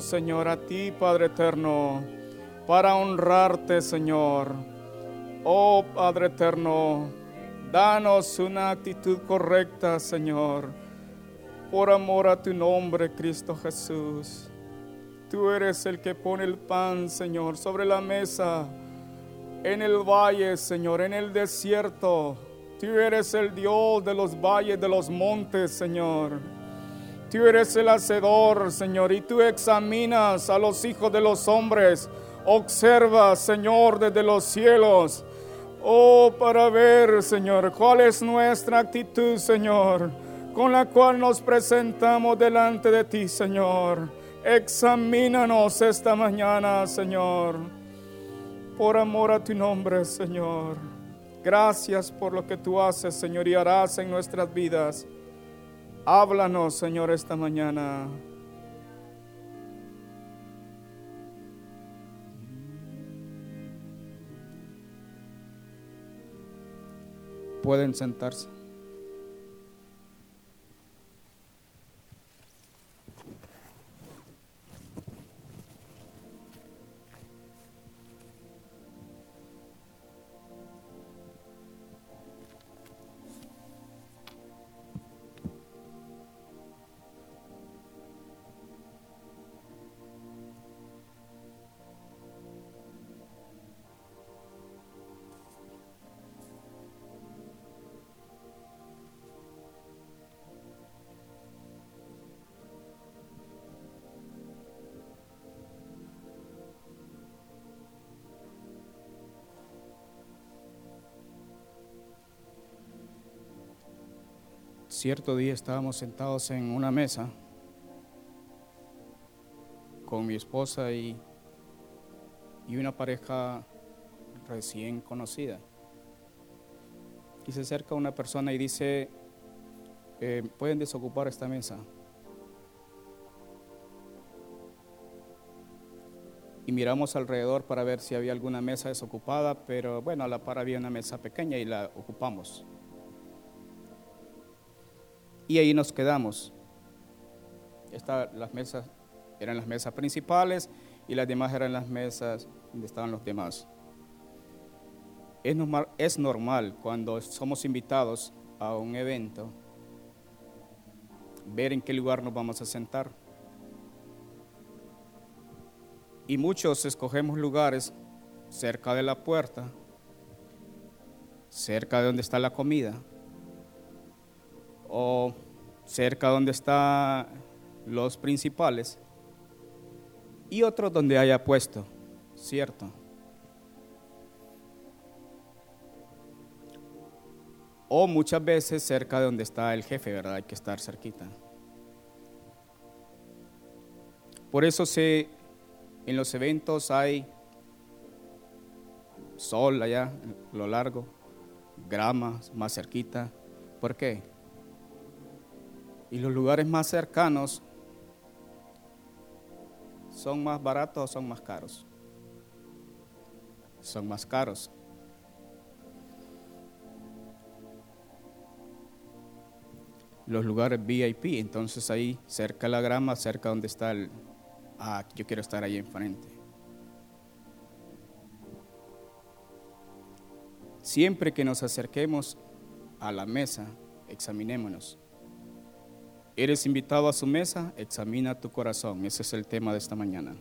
Señor, a ti, Padre eterno, para honrarte, Señor. Oh, Padre eterno, danos una actitud correcta, Señor, por amor a tu nombre, Cristo Jesús. Tú eres el que pone el pan, Señor, sobre la mesa, en el valle, Señor, en el desierto. Tú eres el Dios de los valles, de los montes, Señor. Tú eres el hacedor, Señor, y tú examinas a los hijos de los hombres. Observa, Señor, desde los cielos. Oh, para ver, Señor, cuál es nuestra actitud, Señor, con la cual nos presentamos delante de ti, Señor. Examínanos esta mañana, Señor, por amor a tu nombre, Señor. Gracias por lo que tú haces, Señor, y harás en nuestras vidas. Háblanos, Señor, esta mañana. Pueden sentarse. Cierto día estábamos sentados en una mesa con mi esposa y, y una pareja recién conocida. Y se acerca una persona y dice, eh, ¿pueden desocupar esta mesa? Y miramos alrededor para ver si había alguna mesa desocupada, pero bueno, a la par había una mesa pequeña y la ocupamos. Y ahí nos quedamos. Esta, las mesas eran las mesas principales y las demás eran las mesas donde estaban los demás. Es normal, es normal cuando somos invitados a un evento ver en qué lugar nos vamos a sentar. Y muchos escogemos lugares cerca de la puerta, cerca de donde está la comida o cerca donde están los principales y otros donde haya puesto, ¿cierto? O muchas veces cerca de donde está el jefe, ¿verdad? Hay que estar cerquita. Por eso se, en los eventos hay sol allá, lo largo, grama más cerquita. ¿Por qué? Y los lugares más cercanos son más baratos o son más caros. Son más caros. Los lugares VIP, entonces ahí cerca la grama, cerca donde está el... Ah, yo quiero estar ahí enfrente. Siempre que nos acerquemos a la mesa, examinémonos. ¿Eres invitado a su mesa? Examina tu corazón. Ese es el tema de esta mañana.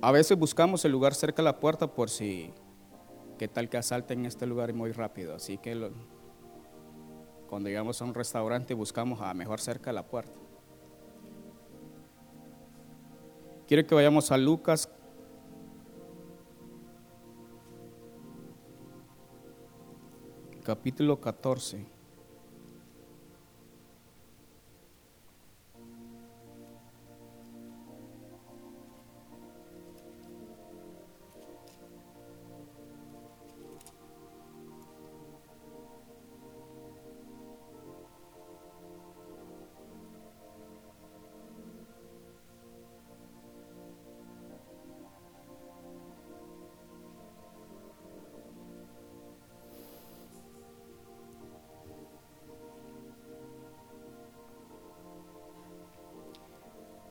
A veces buscamos el lugar cerca de la puerta por si, qué tal que asalten este lugar muy rápido. Así que cuando llegamos a un restaurante buscamos a mejor cerca de la puerta. Quiero que vayamos a Lucas capítulo 14.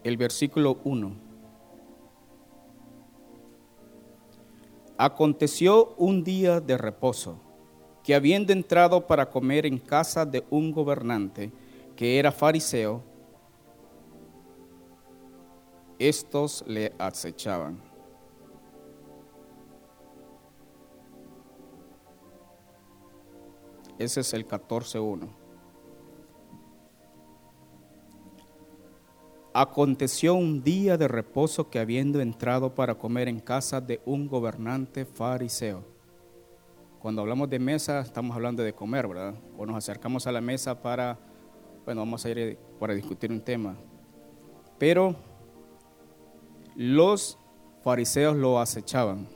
El versículo 1. Aconteció un día de reposo, que habiendo entrado para comer en casa de un gobernante, que era fariseo, estos le acechaban. Ese es el 14.1. Aconteció un día de reposo que habiendo entrado para comer en casa de un gobernante fariseo. Cuando hablamos de mesa, estamos hablando de comer, ¿verdad? O nos acercamos a la mesa para, bueno, vamos a ir para discutir un tema. Pero los fariseos lo acechaban.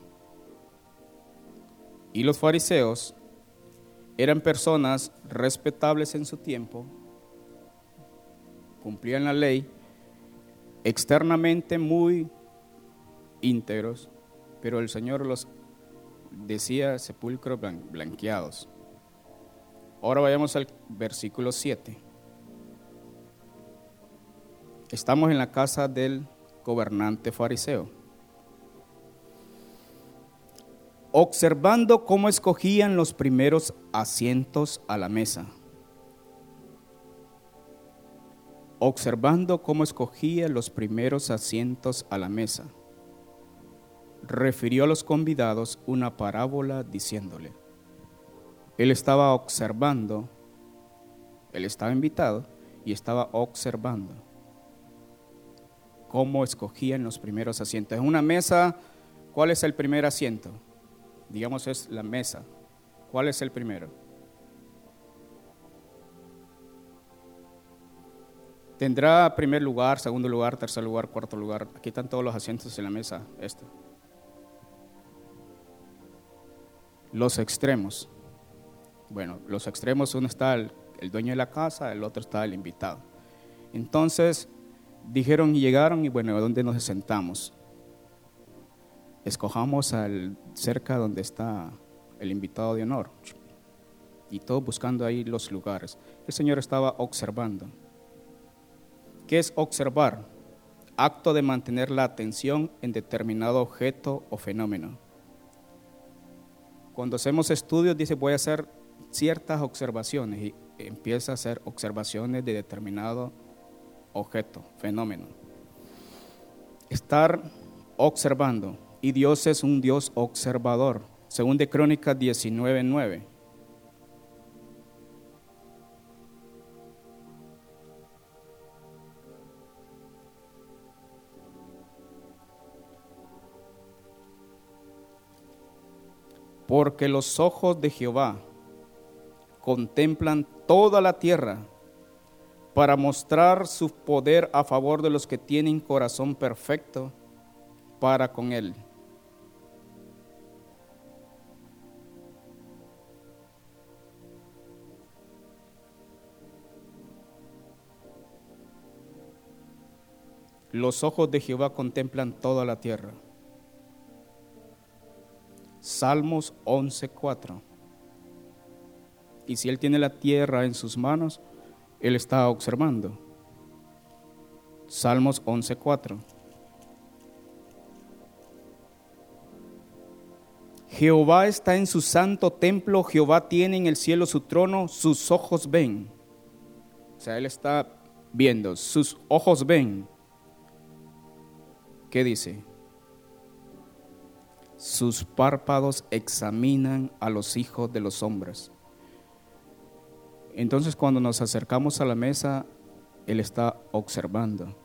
Y los fariseos eran personas respetables en su tiempo, cumplían la ley, externamente muy íntegros, pero el Señor los decía sepulcros blanqueados. Ahora vayamos al versículo 7. Estamos en la casa del gobernante fariseo. Observando cómo escogían los primeros asientos a la mesa. Observando cómo escogía los primeros asientos a la mesa, refirió a los convidados una parábola diciéndole, él estaba observando, él estaba invitado y estaba observando cómo escogían los primeros asientos. En una mesa, ¿cuál es el primer asiento? Digamos es la mesa. ¿Cuál es el primero? Tendrá primer lugar, segundo lugar, tercer lugar, cuarto lugar. Aquí están todos los asientos en la mesa. Esto. Los extremos. Bueno, los extremos, uno está el, dueño de la casa, el otro está el invitado. Entonces dijeron y llegaron y bueno, ¿a dónde nos sentamos? Escojamos al cerca donde está el invitado de honor. Y todos buscando ahí los lugares. El Señor estaba observando. ¿Qué es observar? Acto de mantener la atención en determinado objeto o fenómeno. Cuando hacemos estudios dice voy a hacer ciertas observaciones y empieza a hacer observaciones de determinado objeto, fenómeno. Estar observando y Dios es un Dios observador. Según de Crónicas 19:9. Porque los ojos de Jehová contemplan toda la tierra para mostrar su poder a favor de los que tienen corazón perfecto para con Él. Los ojos de Jehová contemplan toda la tierra. Salmos 11:4. Y si Él tiene la tierra en sus manos, Él está observando. Salmos 11:4. Jehová está en su santo templo, Jehová tiene en el cielo su trono, sus ojos ven. O sea, Él está viendo, sus ojos ven. ¿Qué dice? Sus párpados examinan a los hijos de los hombres. Entonces cuando nos acercamos a la mesa, Él está observando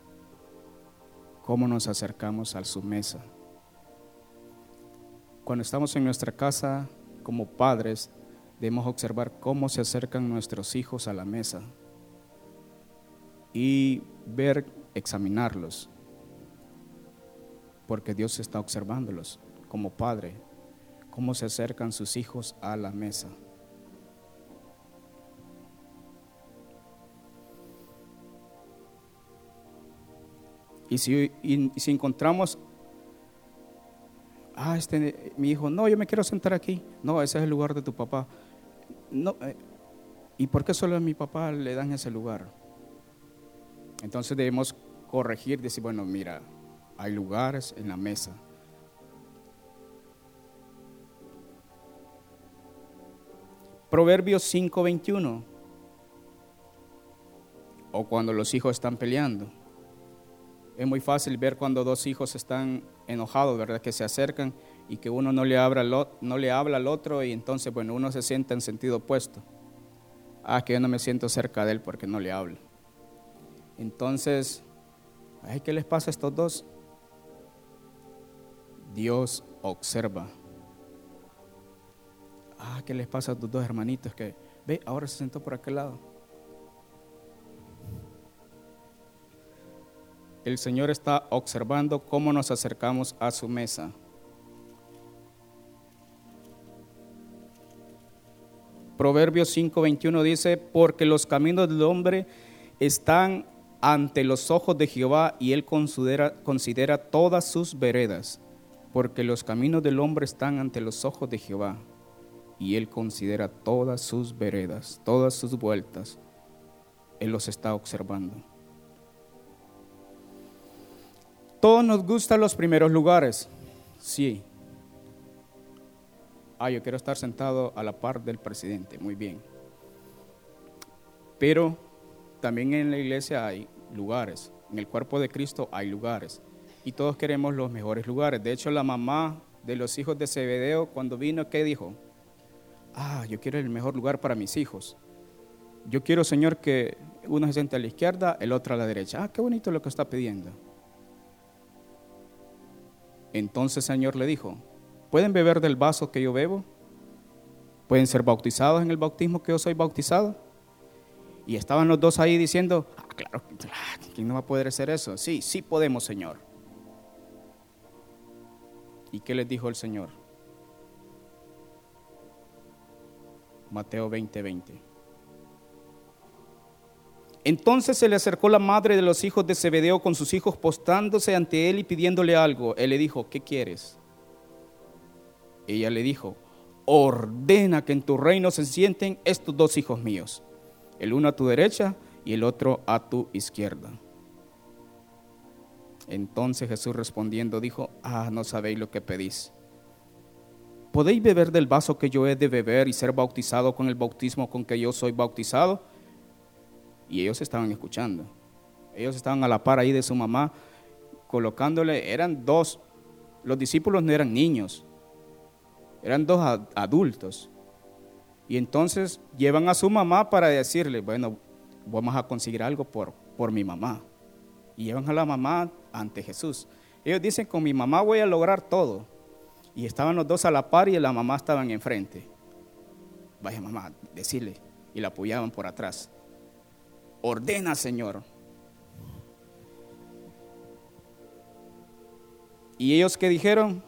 cómo nos acercamos a su mesa. Cuando estamos en nuestra casa como padres, debemos observar cómo se acercan nuestros hijos a la mesa y ver, examinarlos, porque Dios está observándolos como padre, cómo se acercan sus hijos a la mesa. Y si, si encontramos, ah, este, mi hijo, no, yo me quiero sentar aquí. No, ese es el lugar de tu papá. No, eh, ¿Y por qué solo a mi papá le dan ese lugar? Entonces debemos corregir, decir, bueno, mira, hay lugares en la mesa. Proverbios 5:21. O cuando los hijos están peleando. Es muy fácil ver cuando dos hijos están enojados, ¿verdad? Que se acercan y que uno no le, habla al, no le habla al otro y entonces, bueno, uno se siente en sentido opuesto. Ah, que yo no me siento cerca de él porque no le hablo. Entonces, ay, ¿qué les pasa a estos dos? Dios observa. Ah, ¿qué les pasa a tus dos hermanitos que, ve, ahora se sentó por aquel lado? El Señor está observando cómo nos acercamos a su mesa. Proverbios 5:21 dice, porque los caminos del hombre están ante los ojos de Jehová y él considera, considera todas sus veredas, porque los caminos del hombre están ante los ojos de Jehová y él considera todas sus veredas, todas sus vueltas. Él los está observando. Todos nos gustan los primeros lugares, sí, ah, yo quiero estar sentado a la par del presidente, muy bien. Pero también en la iglesia hay lugares, en el cuerpo de Cristo hay lugares, y todos queremos los mejores lugares. De hecho, la mamá de los hijos de Zebedeo, cuando vino, ¿qué dijo? Ah, yo quiero el mejor lugar para mis hijos. Yo quiero, Señor, que uno se siente a la izquierda, el otro a la derecha. Ah, qué bonito lo que está pidiendo. Entonces, Señor le dijo, ¿Pueden beber del vaso que yo bebo? ¿Pueden ser bautizados en el bautismo que yo soy bautizado? Y estaban los dos ahí diciendo, ah, claro, ¿quién no va a poder hacer eso? Sí, sí podemos, Señor. ¿Y qué les dijo el Señor? Mateo 20:20. 20. Entonces se le acercó la madre de los hijos de Zebedeo con sus hijos postándose ante él y pidiéndole algo. Él le dijo, ¿qué quieres? Ella le dijo, ordena que en tu reino se sienten estos dos hijos míos, el uno a tu derecha y el otro a tu izquierda. Entonces Jesús respondiendo dijo, ah, no sabéis lo que pedís. ¿Podéis beber del vaso que yo he de beber y ser bautizado con el bautismo con que yo soy bautizado? Y ellos estaban escuchando. Ellos estaban a la par ahí de su mamá, colocándole, eran dos, los discípulos no eran niños, eran dos adultos. Y entonces llevan a su mamá para decirle, bueno, vamos a conseguir algo por, por mi mamá. Y llevan a la mamá ante Jesús. Ellos dicen, con mi mamá voy a lograr todo. Y estaban los dos a la par y la mamá estaban enfrente. Vaya mamá, decirle. Y la apoyaban por atrás. Ordena, Señor. ¿Y ellos qué dijeron?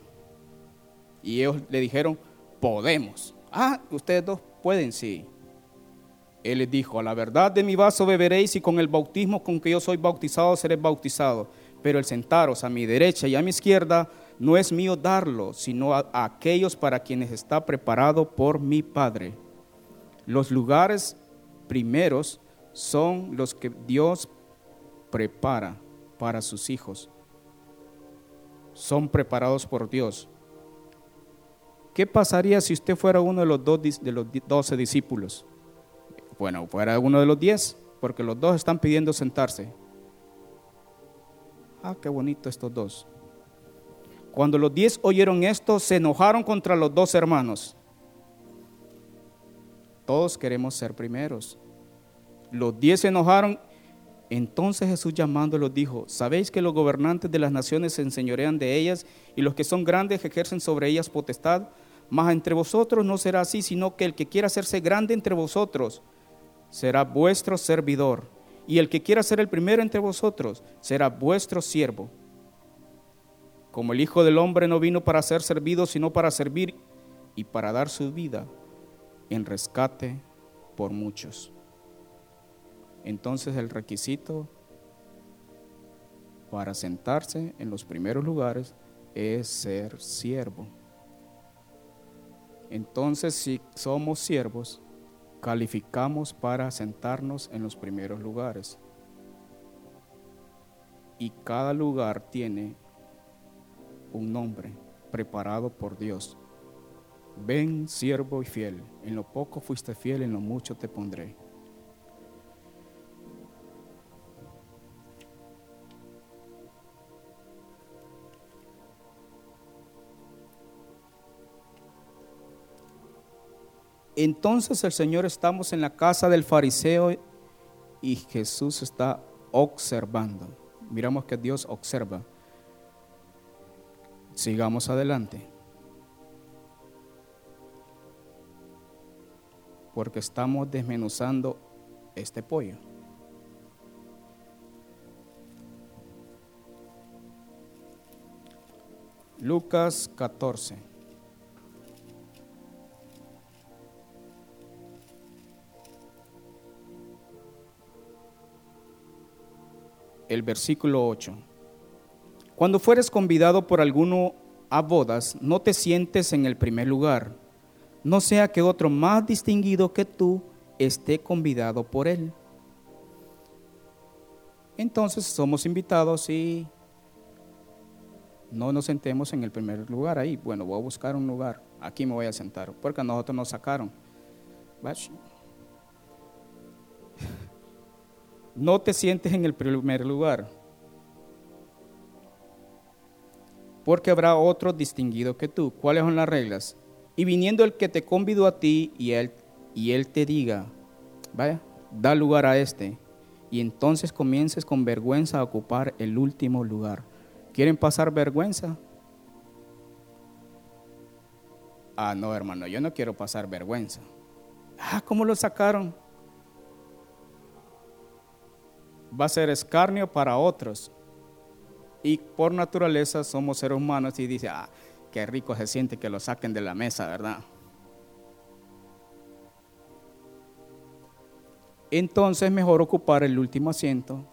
Y ellos le dijeron, podemos. Ah, ustedes dos pueden, sí. Él les dijo, a la verdad de mi vaso beberéis y con el bautismo con que yo soy bautizado seréis bautizado. Pero el sentaros a mi derecha y a mi izquierda no es mío darlo, sino a, aquellos para quienes está preparado por mi Padre. Los lugares primeros son los que Dios prepara para sus hijos. Son preparados por Dios. ¿Qué pasaría si usted fuera uno de los, dos, de los doce discípulos? Bueno, fuera uno de los diez, porque los dos están pidiendo sentarse. Ah, qué bonito estos dos. Cuando los diez oyeron esto, se enojaron contra los dos hermanos. Todos queremos ser primeros. Los diez se enojaron. Entonces Jesús llamándolos dijo, ¿sabéis que los gobernantes de las naciones se enseñorean de ellas y los que son grandes ejercen sobre ellas potestad? Mas entre vosotros no será así, sino que el que quiera hacerse grande entre vosotros será vuestro servidor. Y el que quiera ser el primero entre vosotros será vuestro siervo. Como el Hijo del Hombre no vino para ser servido, sino para servir y para dar su vida en rescate por muchos. Entonces el requisito para sentarse en los primeros lugares es ser siervo. Entonces, si somos siervos, calificamos para sentarnos en los primeros lugares. y cada lugar tiene un nombre preparado por Dios. Ven, siervo y fiel, en lo poco fuiste fiel, en lo mucho te pondré. Entonces el Señor estamos en la casa del fariseo y Jesús está observando. Miramos que Dios observa. Sigamos adelante. Porque estamos desmenuzando este pollo. Lucas 14. el versículo 8. Cuando fueres convidado por alguno a bodas, no te sientes en el primer lugar, no sea que otro más distinguido que tú esté convidado por él. Entonces somos invitados y no nos sentemos en el primer lugar ahí. Bueno, voy a buscar un lugar, aquí me voy a sentar, porque a nosotros nos sacaron no te sientes en el primer lugar, porque habrá otro distinguido que tú. ¿Cuáles son las reglas? Y viniendo el que te convidó a ti y él, y él te diga, vaya, da lugar a este, y entonces comiences con vergüenza a ocupar el último lugar. ¿Quieren pasar vergüenza? Ah, no, hermano, yo no quiero pasar vergüenza. Ah, ¿cómo lo sacaron? va a ser escarnio para otros. Y por naturaleza somos seres humanos y dice, ah, qué rico se siente que lo saquen de la mesa, ¿verdad? Entonces mejor ocupar el último asiento.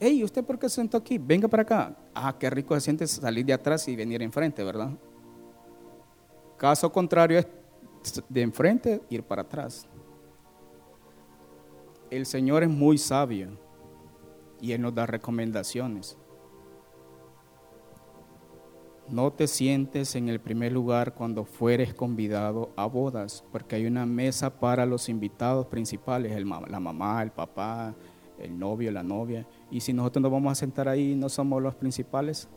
Hey, ¿usted por qué se sentó aquí? Venga para acá. Ah, qué rico se siente salir de atrás y venir enfrente, ¿verdad? Caso contrario es de enfrente ir para atrás. El Señor es muy sabio y Él nos da recomendaciones. No te sientes en el primer lugar cuando fueres convidado a bodas, porque hay una mesa para los invitados principales, la mamá, el papá, el novio, la novia. Y si nosotros nos vamos a sentar ahí y no somos los principales,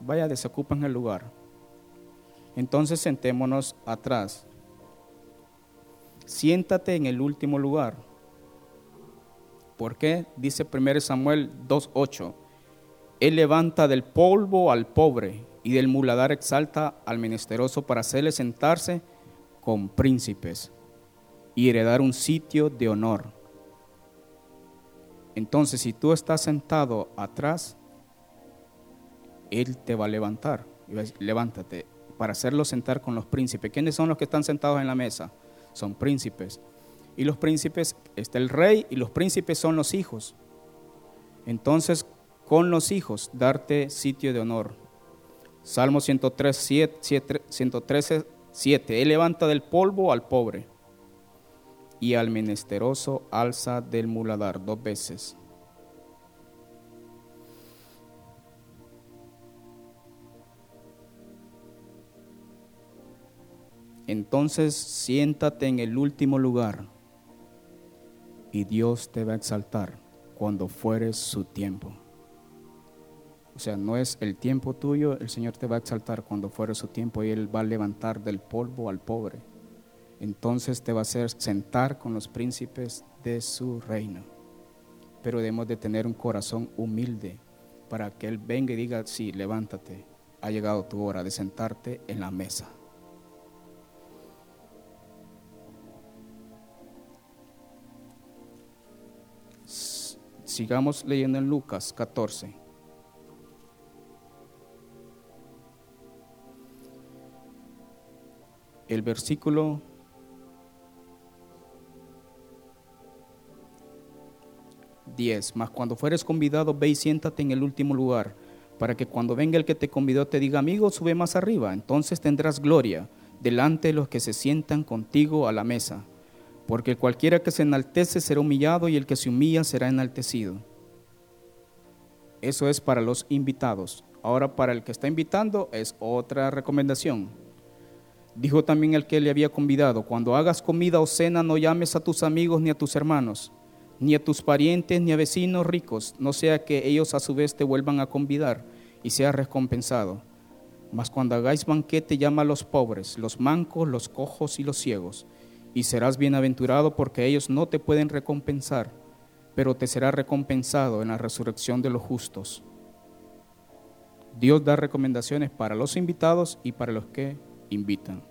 vaya, desocupan el lugar. Entonces sentémonos atrás. Siéntate en el último lugar. ¿Por qué? Dice 1 Samuel 2.8. Él levanta del polvo al pobre y del muladar exalta al menesteroso para hacerle sentarse con príncipes y heredar un sitio de honor. Entonces, si tú estás sentado atrás, Él te va a levantar. Levántate para hacerlo sentar con los príncipes. ¿Quiénes son los que están sentados en la mesa? Son príncipes y los príncipes, está el rey y los príncipes son los hijos. Entonces, con los hijos, darte sitio de honor. Salmo 103, 7, 113, 7. Él levanta del polvo al pobre y al menesteroso alza del muladar dos veces. Entonces siéntate en el último lugar y Dios te va a exaltar cuando fueres su tiempo. O sea, no es el tiempo tuyo, el Señor te va a exaltar cuando fuere su tiempo y Él va a levantar del polvo al pobre. Entonces te va a hacer sentar con los príncipes de su reino. Pero debemos de tener un corazón humilde para que Él venga y diga, sí, levántate, ha llegado tu hora de sentarte en la mesa. Sigamos leyendo en Lucas 14. El versículo Diez, Mas cuando fueres convidado, ve y siéntate en el último lugar, para que cuando venga el que te convidó te diga, amigo, sube más arriba. Entonces tendrás gloria delante de los que se sientan contigo a la mesa porque cualquiera que se enaltece será humillado y el que se humilla será enaltecido. Eso es para los invitados. Ahora para el que está invitando es otra recomendación. Dijo también el que le había convidado, cuando hagas comida o cena no llames a tus amigos ni a tus hermanos, ni a tus parientes ni a vecinos ricos, no sea que ellos a su vez te vuelvan a convidar y seas recompensado. Mas cuando hagáis banquete llama a los pobres, los mancos, los cojos y los ciegos, y serás bienaventurado porque ellos no te pueden recompensar, pero te será recompensado en la resurrección de los justos. Dios da recomendaciones para los invitados y para los que invitan.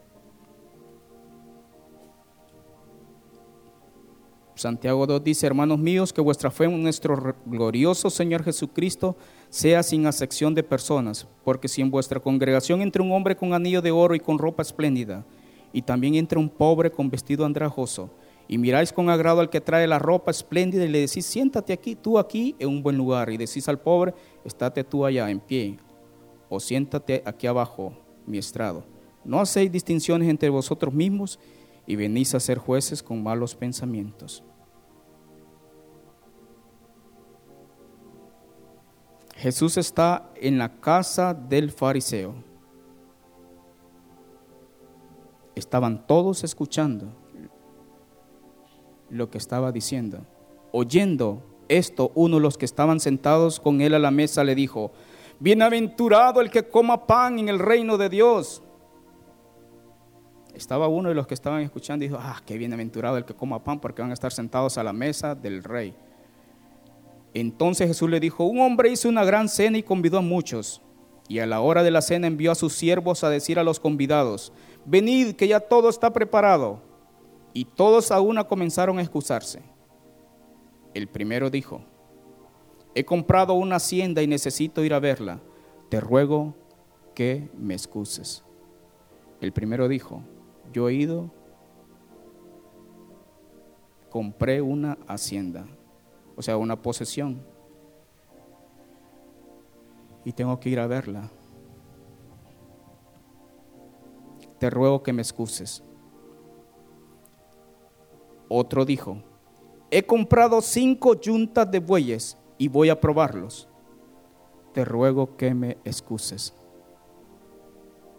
Santiago 2 dice, hermanos míos, que vuestra fe en nuestro glorioso Señor Jesucristo sea sin acepción de personas, porque si en vuestra congregación entra un hombre con anillo de oro y con ropa espléndida, y también entra un pobre con vestido andrajoso, y miráis con agrado al que trae la ropa espléndida y le decís, siéntate aquí, tú aquí, en un buen lugar, y decís al pobre, estate tú allá en pie, o siéntate aquí abajo, mi estrado no hacéis distinciones entre vosotros mismos y venís a ser jueces con malos pensamientos. Jesús está en la casa del fariseo. Estaban todos escuchando lo que estaba diciendo. Oyendo esto, uno de los que estaban sentados con él a la mesa le dijo, Bienaventurado el que coma pan en el reino de Dios estaba uno de los que estaban escuchando y dijo, ah, qué bienaventurado el que coma pan porque van a estar sentados a la mesa del rey. Entonces Jesús le dijo, un hombre hizo una gran cena y convidó a muchos. Y a la hora de la cena envió a sus siervos a decir a los convidados, venid que ya todo está preparado. Y todos a una comenzaron a excusarse. El primero dijo, he comprado una hacienda y necesito ir a verla. Te ruego que me excuses. El primero dijo, yo he ido, compré una hacienda, o sea, una posesión, y tengo que ir a verla. Te ruego que me excuses. Otro dijo, he comprado cinco yuntas de bueyes y voy a probarlos. Te ruego que me excuses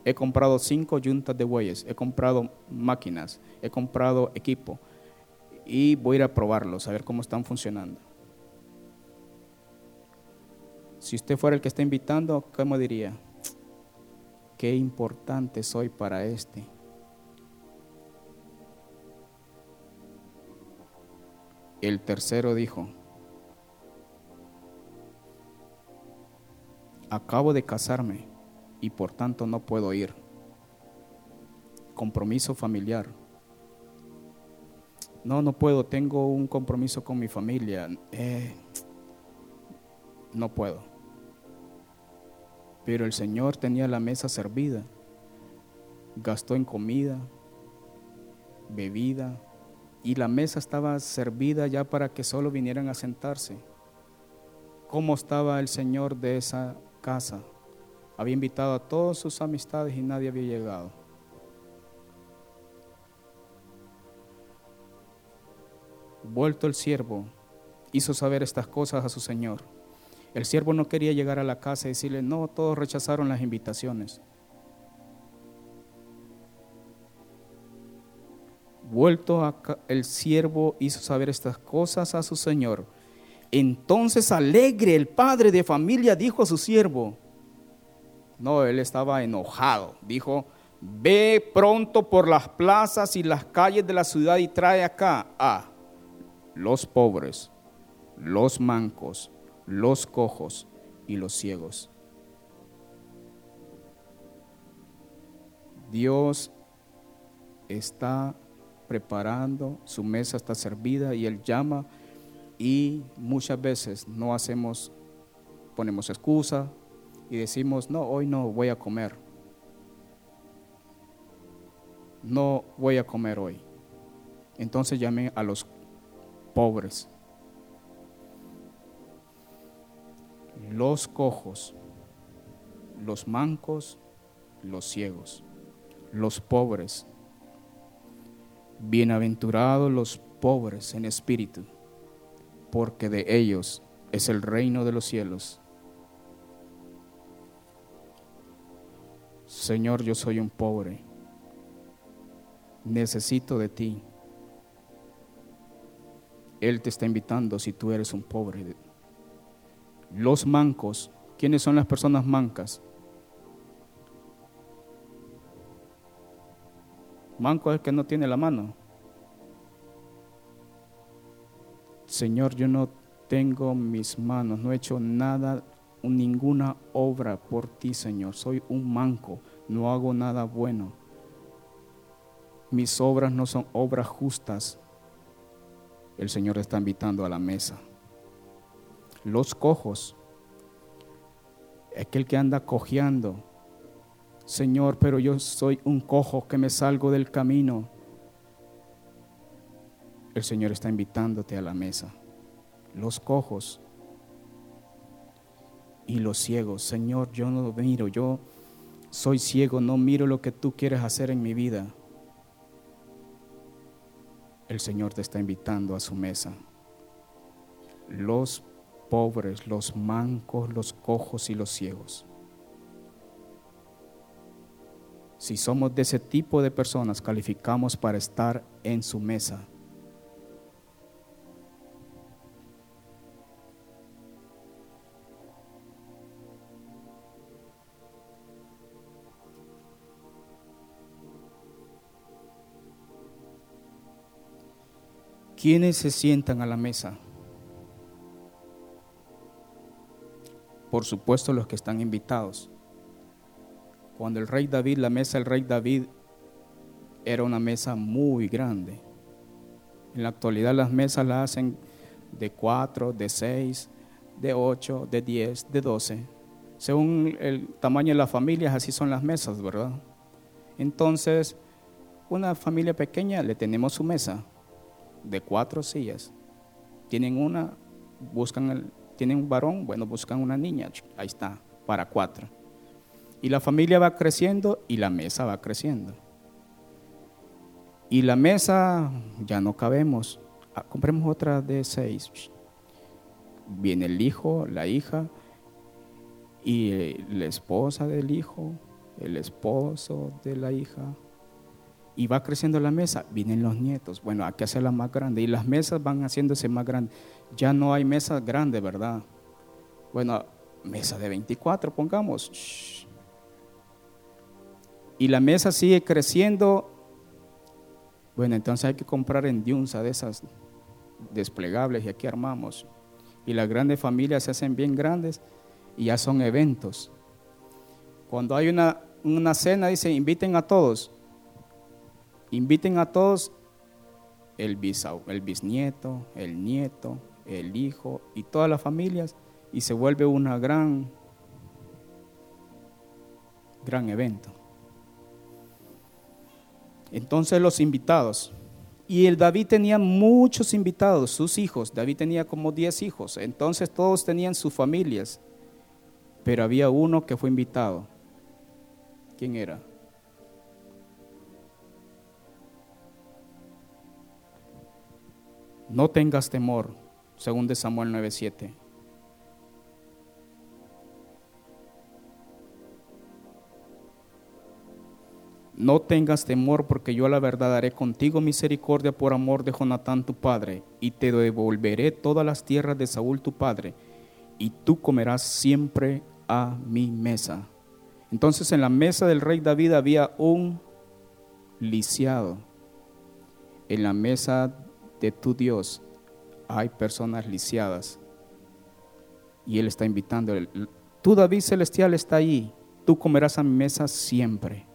he comprado cinco yuntas de bueyes, he comprado máquinas, he comprado equipo y voy a ir a probarlos, a ver cómo están funcionando. Si usted fuera el que está invitando, ¿cómo diría? Qué importante soy para este. El tercero dijo, acabo de casarme y por tanto no puedo ir. Compromiso familiar. No, no puedo, tengo un compromiso con mi familia. Eh, no puedo. Pero el Señor tenía la mesa servida. Gastó en comida, bebida, y la mesa estaba servida ya para que solo vinieran a sentarse. ¿Cómo estaba el Señor de esa casa? Había invitado a todas sus amistades y nadie había llegado. Vuelto el siervo, hizo saber estas cosas a su señor. El siervo no quería llegar a la casa y decirle, no, todos rechazaron las invitaciones. Vuelto el siervo hizo saber estas cosas a su señor. Entonces alegre el padre de familia dijo a su siervo, no, él estaba enojado. Dijo, ve pronto por las plazas y las calles de la ciudad y trae acá a los pobres, los mancos, los cojos y los ciegos. Dios está preparando, su mesa está servida y Él llama y muchas veces no hacemos, ponemos excusa, y decimos, no, hoy no voy a comer. No voy a comer hoy. Entonces llamé a los pobres, los cojos, los mancos, los ciegos, los pobres. Bienaventurados los pobres en espíritu, porque de ellos es el reino de los cielos Señor, yo soy un pobre. Necesito de ti. Él te está invitando si tú eres un pobre. Los mancos, ¿quiénes son las personas mancas? Manco es el que no tiene la mano. Señor, yo no tengo mis manos, no he hecho nada, ninguna obra por ti, Señor. Soy un manco, no hago nada bueno. Mis obras no son obras justas. El Señor está invitando a la mesa. Los cojos, aquel que anda cojeando, Señor, pero yo soy un cojo que me salgo del camino. El Señor está invitándote a la mesa. Los cojos y los ciegos. Señor, yo no miro, yo soy ciego, no miro lo que tú quieres hacer en mi vida. El Señor te está invitando a su mesa. Los pobres, los mancos, los cojos y los ciegos. Si somos de ese tipo de personas, calificamos para estar en su mesa. ¿Quiénes se sientan a la mesa? Por supuesto los que están invitados. Cuando el rey David, la mesa del rey David era una mesa muy grande. En la actualidad las mesas las hacen de cuatro, de seis, de ocho, de diez, de doce. Según el tamaño de las familias, así son las mesas, ¿verdad? Entonces, una familia pequeña le tenemos su mesa de cuatro sillas. Tienen una, buscan el, tienen un varón, bueno, buscan una niña, ahí está, para cuatro. Y la familia va creciendo y la mesa va creciendo. Y la mesa ya no cabemos. Ah, compremos otra de seis. Viene el hijo, la hija y eh, la esposa del hijo, el esposo de la hija. Y va creciendo la mesa, vienen los nietos. Bueno, hay que hacerla más grande. Y las mesas van haciéndose más grandes. Ya no hay mesas grandes, ¿verdad? Bueno, mesa de 24, pongamos y la mesa sigue creciendo, bueno, entonces hay que comprar en Diunsa de esas desplegables y aquí armamos. Y las grandes familias se hacen bien grandes y ya son eventos. Cuando hay una, una cena, dice, inviten a todos. Inviten a todos el, el bisnieto, el nieto, el hijo y todas las familias y se vuelve una gran, gran evento. Entonces los invitados. Y el David tenía muchos invitados, sus hijos. David tenía como 10 hijos. Entonces todos tenían sus familias. Pero había uno que fue invitado. ¿Quién era? No tengas temor, según de Samuel 9:7. No tengas temor, porque yo la verdad haré contigo misericordia por amor de Jonatán tu padre, y te devolveré todas las tierras de Saúl tu padre, y tú comerás siempre a mi mesa. Entonces en la mesa del rey David había un lisiado. En la mesa de tu Dios hay personas lisiadas. Y Él está invitando. Tú David celestial está ahí. Tú comerás a mi mesa siempre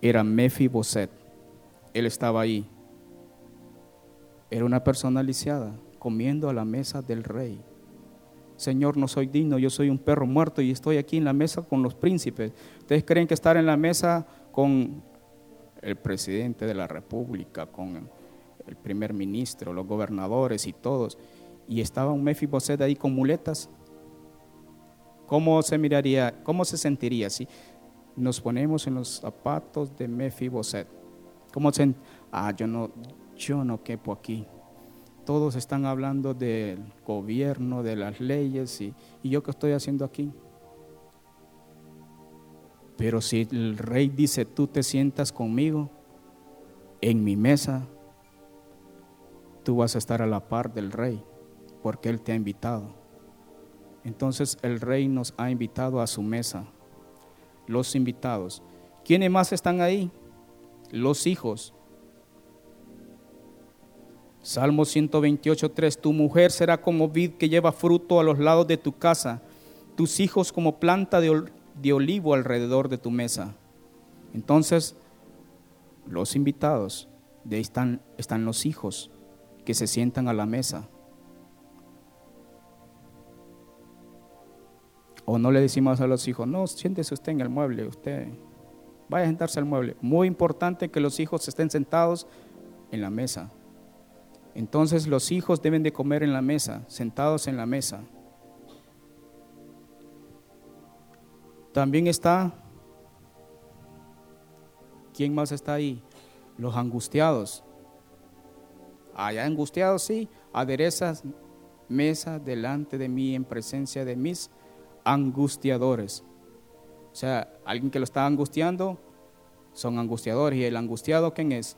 era Mefiboset. Él estaba ahí. Era una persona lisiada, comiendo a la mesa del rey. Señor, no soy digno, yo soy un perro muerto y estoy aquí en la mesa con los príncipes. ¿Ustedes creen que estar en la mesa con el presidente de la República, con el primer ministro, los gobernadores y todos? Y estaba un Mefiboset ahí con muletas. ¿Cómo se miraría, cómo se sentiría? Si, nos ponemos en los zapatos de Mefiboset. ¿Cómo se, ah, yo no, yo no quepo aquí. Todos están hablando del gobierno, de las leyes, y, y yo qué estoy haciendo aquí. Pero si el rey dice, tú te sientas conmigo en mi mesa, tú vas a estar a la par del rey, porque él te ha invitado. Entonces el rey nos ha invitado a su mesa. Los invitados. ¿Quiénes más están ahí? Los hijos. Salmo 128, 3. Tu mujer será como vid que lleva fruto a los lados de tu casa, tus hijos como planta de, olivo alrededor de tu mesa. Entonces, los invitados, de ahí están, están los hijos que se sientan a la mesa. O no le decimos a los hijos, no, siéntese usted en el mueble, usted vaya a sentarse al mueble. Muy importante que los hijos estén sentados en la mesa. Entonces los hijos deben de comer en la mesa, sentados en la mesa. También está, ¿quién más está ahí? Los angustiados. Allá angustiados, sí, aderezas mesa delante de mí en presencia de mis angustiadores. O sea, alguien que lo está angustiando son angustiadores. ¿Y el angustiado quién es?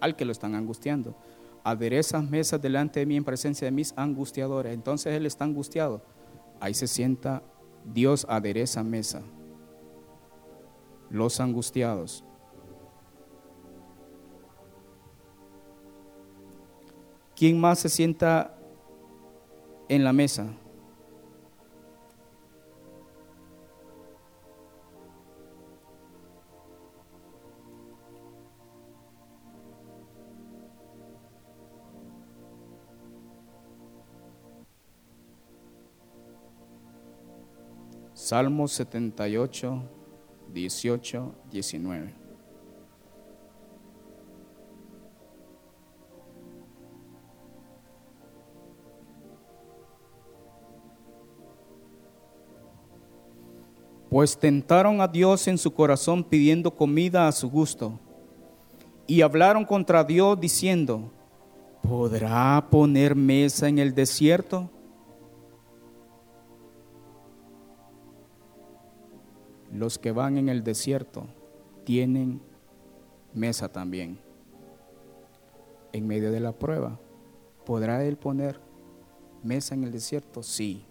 Al que lo están angustiando. Aderezas mesas delante de mí en presencia de mis angustiadores. Entonces él está angustiado. Ahí se sienta Dios adereza mesa. Los angustiados. ¿Quién más se sienta en la mesa? Salmos 78, 18, 19. Pues tentaron a Dios en su corazón pidiendo comida a su gusto. Y hablaron contra Dios diciendo, ¿podrá poner mesa en el desierto? los que van en el desierto tienen mesa también. En medio de la prueba, ¿podrá Él poner mesa en el desierto? Sí.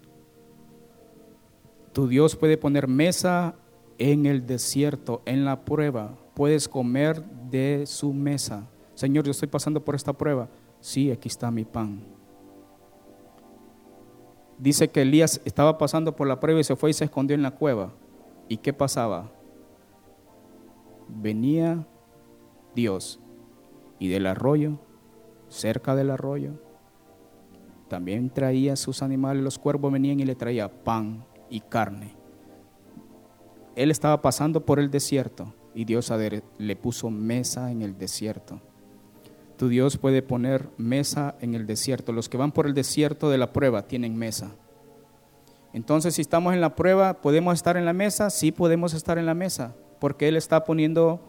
Tu Dios puede poner mesa en el desierto, en la prueba. Puedes comer de su mesa. Señor, yo estoy pasando por esta prueba. Sí, aquí está mi pan. Dice que Elías estaba pasando por la prueba y se fue y se escondió en la cueva. ¿Y qué pasaba? Venía Dios y del arroyo, cerca del arroyo, también traía sus animales, los cuervos venían y le traía pan y carne. Él estaba pasando por el desierto y Dios le puso mesa en el desierto. Tu Dios puede poner mesa en el desierto. Los que van por el desierto de la prueba tienen mesa. Entonces, si estamos en la prueba, ¿podemos estar en la mesa? Sí, podemos estar en la mesa, porque Él está poniendo,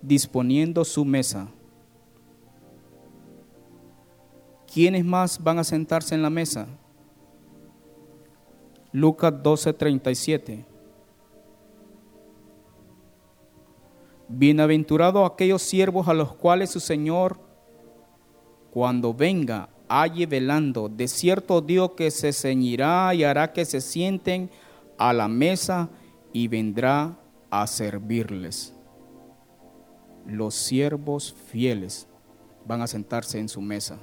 disponiendo su mesa. ¿Quiénes más van a sentarse en la mesa? Lucas 12:37. Bienaventurado aquellos siervos a los cuales su Señor, cuando venga, halle velando. De cierto Dios que se ceñirá y hará que se sienten a la mesa y vendrá a servirles. Los siervos fieles van a sentarse en su mesa.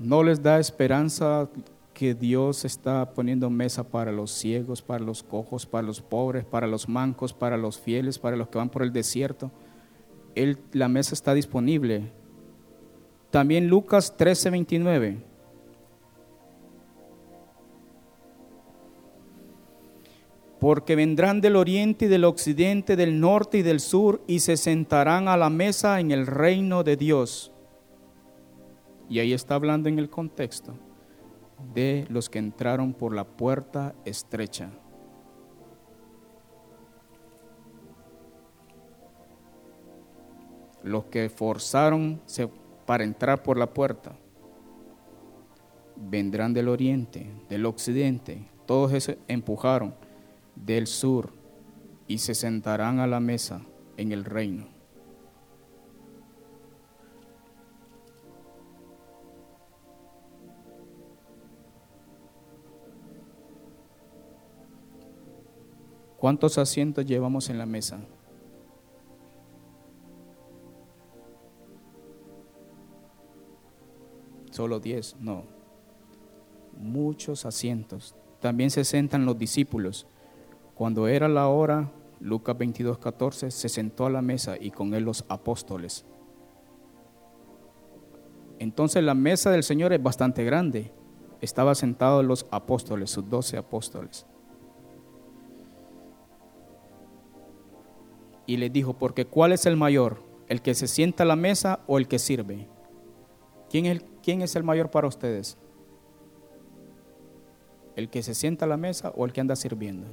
No les da esperanza que Dios está poniendo mesa para los ciegos, para los cojos, para los pobres, para los mancos, para los fieles, para los que van por el desierto la mesa está disponible. También Lucas 13:29. Porque vendrán del oriente y del occidente, del norte y del sur, y se sentarán a la mesa en el reino de Dios. Y ahí está hablando en el contexto de los que entraron por la puerta estrecha. los que forzaron para entrar por la puerta. vendrán del oriente, del occidente, todos esos empujaron del sur y se sentarán a la mesa en el reino. ¿Cuántos asientos llevamos en la mesa? Solo diez, no. Muchos asientos. También se sentan los discípulos. Cuando era la hora, Lucas 22, 14, se sentó a la mesa y con él los apóstoles. Entonces la mesa del Señor es bastante grande. Estaban sentados los apóstoles, sus doce apóstoles. Y les dijo, porque ¿cuál es el mayor? ¿El que se sienta a la mesa o el que sirve? ¿Quién es, quién es el mayor para ustedes? ¿El que se sienta a la mesa o el que anda sirviendo?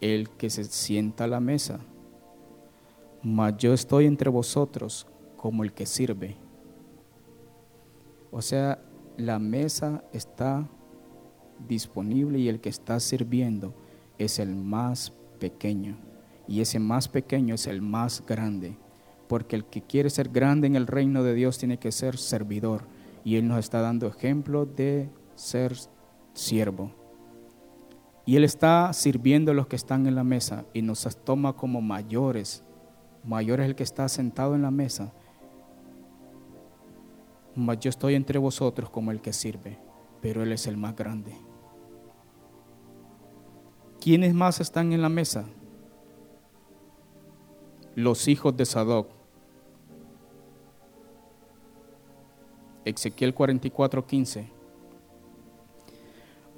El que se sienta a la mesa. Mas yo estoy entre vosotros como el que sirve. O sea, la mesa está disponible y el que está sirviendo es el más pequeño y ese más pequeño es el más grande, porque el que quiere ser grande en el reino de Dios tiene que ser servidor, y Él nos está dando ejemplo de ser siervo. Y Él está sirviendo a los que están en la mesa y nos toma como mayores. Mayor es el que está sentado en la mesa. Mas yo estoy entre vosotros como el que sirve, pero Él es el más grande. ¿Quiénes más están en la mesa? Los hijos de Sadoc. Ezequiel 44, 15.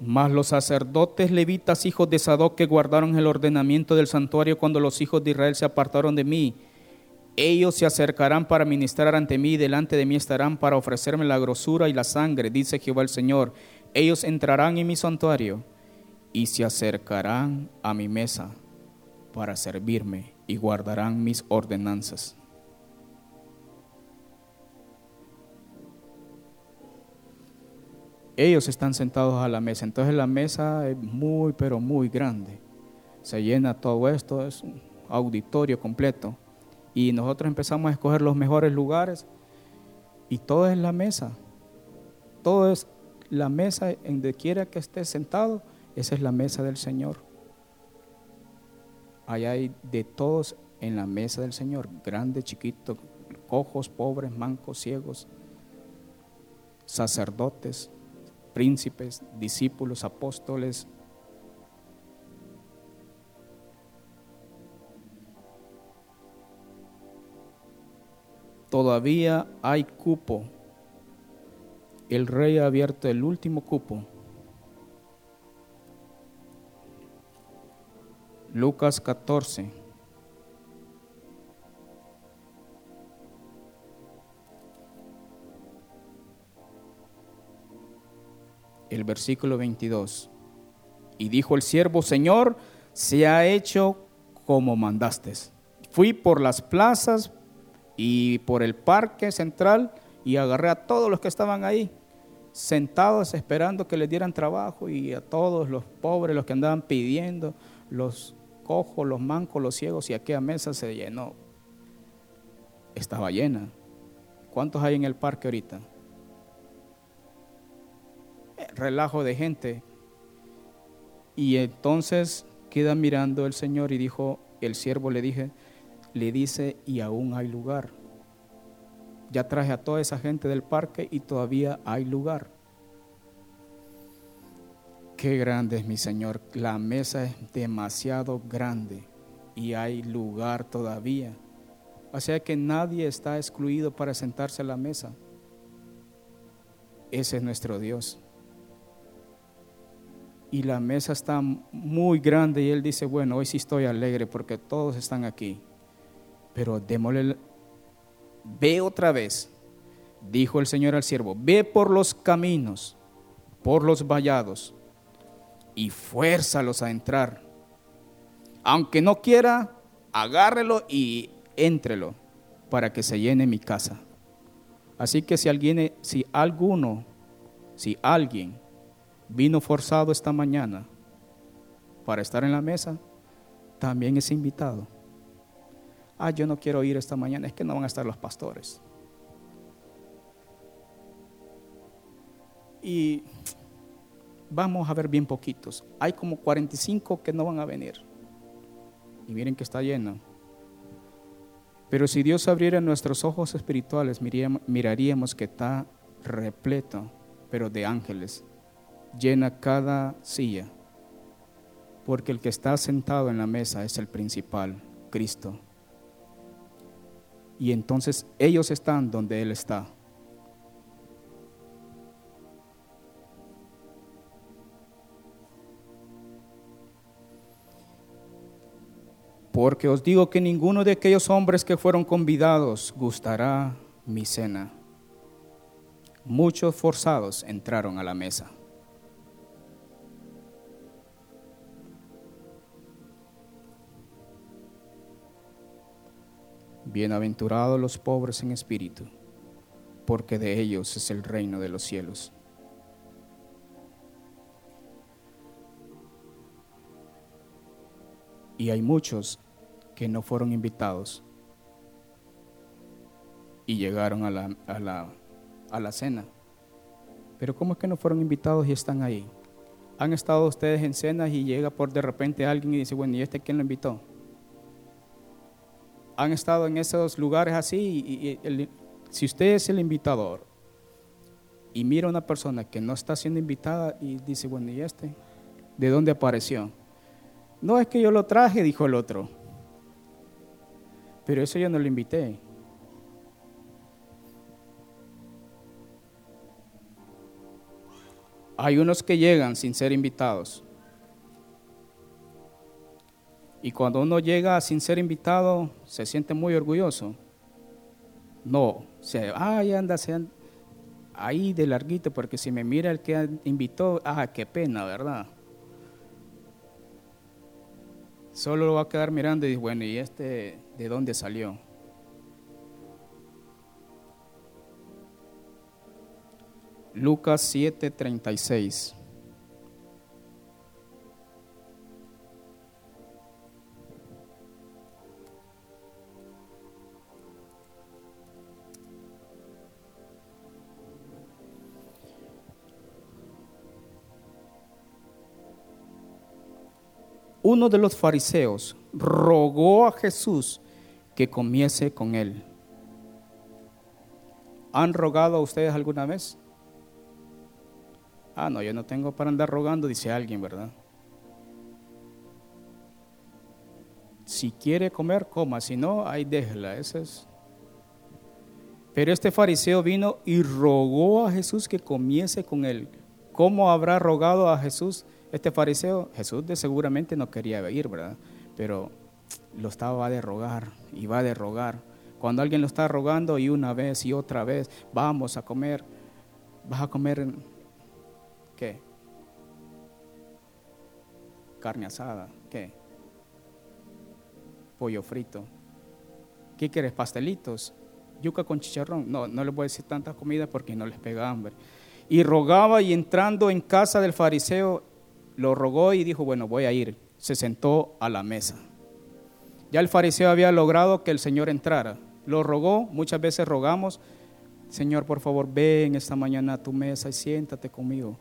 Mas los sacerdotes levitas, hijos de Sadoc, que guardaron el ordenamiento del santuario cuando los hijos de Israel se apartaron de mí, ellos se acercarán para ministrar ante mí y delante de mí estarán para ofrecerme la grosura y la sangre, dice Jehová el Señor. Ellos entrarán en mi santuario y se acercarán a mi mesa para servirme y guardarán mis ordenanzas. Ellos están sentados a la mesa, entonces la mesa es muy, pero muy grande. Se llena todo esto, es un auditorio completo. Y nosotros empezamos a escoger los mejores lugares y todo es la mesa. Todo es la mesa en donde quiera que esté sentado, esa es la mesa del Señor. Ahí hay de todos en la mesa del Señor, grandes, chiquitos, cojos, pobres, mancos, ciegos, sacerdotes, príncipes, discípulos, apóstoles. Todavía hay cupo. El rey ha abierto el último cupo Lucas 14. El versículo 22. Y dijo el siervo, Señor, se ha hecho como mandaste. Fui por las plazas y por el parque central y agarré a todos los que estaban ahí, sentados esperando que les dieran trabajo y a todos los pobres, los que andaban pidiendo, los cojos, los mancos, los ciegos y aquella mesa se llenó. Estaba llena. ¿Cuántos hay en el parque ahorita? Relajo de gente. Y entonces queda mirando el Señor y dijo, el siervo le dije, le dice, y aún hay lugar. Ya traje a toda esa gente del parque y todavía hay lugar. Qué grande es mi Señor. La mesa es demasiado grande y hay lugar todavía. O sea que nadie está excluido para sentarse a la mesa. Ese es nuestro Dios. Y la mesa está muy grande y Él dice, bueno, hoy sí estoy alegre porque todos están aquí. Pero démosle, ve otra vez, dijo el Señor al siervo, ve por los caminos, por los vallados y fuérzalos a entrar. Aunque no quiera, agárrelo y éntrelo para que se llene mi casa. Así que si alguien, si alguno Si alguien vino forzado esta mañana para estar en la mesa, también es invitado. Ah, yo no quiero ir esta mañana, es que no van a estar los pastores. Y vamos a ver bien poquitos. Hay como 45 que no van a venir. Y miren que está lleno. Pero si Dios abriera nuestros ojos espirituales, miraríamos que está repleto, pero de ángeles. Llena cada silla. Porque el que está sentado en la mesa es el principal, Cristo. Y entonces ellos están donde Él está. Porque os digo que ninguno de aquellos hombres que fueron convidados gustará mi cena. Muchos forzados entraron a la mesa. Bienaventurados los pobres en espíritu, porque de ellos es el reino de los cielos. Y hay muchos que no fueron invitados y llegaron a la, a la, a la cena. Pero ¿cómo es que no fueron invitados y están ahí? Han estado ustedes en cenas y llega por de repente alguien y dice, bueno, ¿y este quién lo invitó? Han estado en esos lugares así y, si usted es el invitador y mira a una persona que no está siendo invitada y dice, bueno, ¿y este? ¿De dónde apareció? No es que yo lo traje, dijo el otro. Pero eso yo no lo invité. Hay unos que llegan sin ser invitados. Y cuando uno llega sin ser invitado, se siente muy orgulloso. No, se, ay, anda, se ahí de larguito, porque si me mira el que invitó, ah, qué pena, ¿verdad? Solo lo va a quedar mirando y dice, bueno, ¿y este de dónde salió? Lucas 7:36. Uno de los fariseos rogó a Jesús que comiese con él. ¿Han rogado a ustedes alguna vez? Ah, no, yo no tengo para andar rogando, dice alguien, ¿verdad? Si quiere comer, coma, si no, ahí déjela, eso es. Pero este fariseo vino y rogó a Jesús que comiese con él. ¿Cómo habrá rogado a Jesús? Este fariseo, Jesús de seguramente no quería ir, ¿verdad? Pero lo estaba de rogar y va de rogar. Cuando alguien lo está rogando y una vez y otra vez, vamos a comer, vas a comer, ¿qué? Carne asada, ¿qué? Pollo frito. ¿Qué quieres? Pastelitos, yuca con chicharrón. No, no les voy a decir tanta comida porque no les pega hambre. Y rogaba y entrando en casa del fariseo, lo rogó y dijo, bueno, voy a ir. Se sentó a la mesa. Ya el fariseo había logrado que el Señor entrara. Lo rogó, muchas veces rogamos, Señor, por favor, ven esta mañana a tu mesa y siéntate conmigo.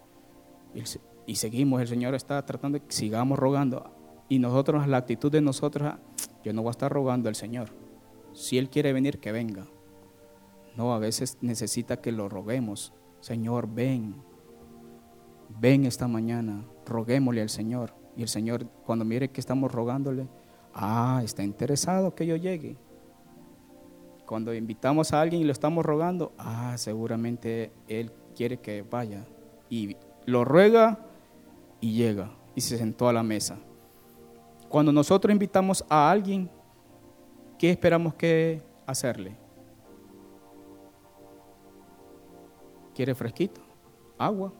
Y, seguimos, el Señor está tratando sigamos rogando. Y nosotros, la actitud de nosotros, ah, yo no voy a estar rogando al Señor. Si Él quiere venir, que venga. No, a veces necesita que lo roguemos. Señor, ven. Ven esta mañana roguémosle al Señor. Y el Señor, cuando mire que estamos rogándole, ah, está interesado que yo llegue. Cuando invitamos a alguien y lo estamos rogando, ah, seguramente Él quiere que vaya. Y lo ruega y llega y se sentó a la mesa. Cuando nosotros invitamos a alguien, ¿qué esperamos que hacerle? ¿Quiere fresquito? Agua.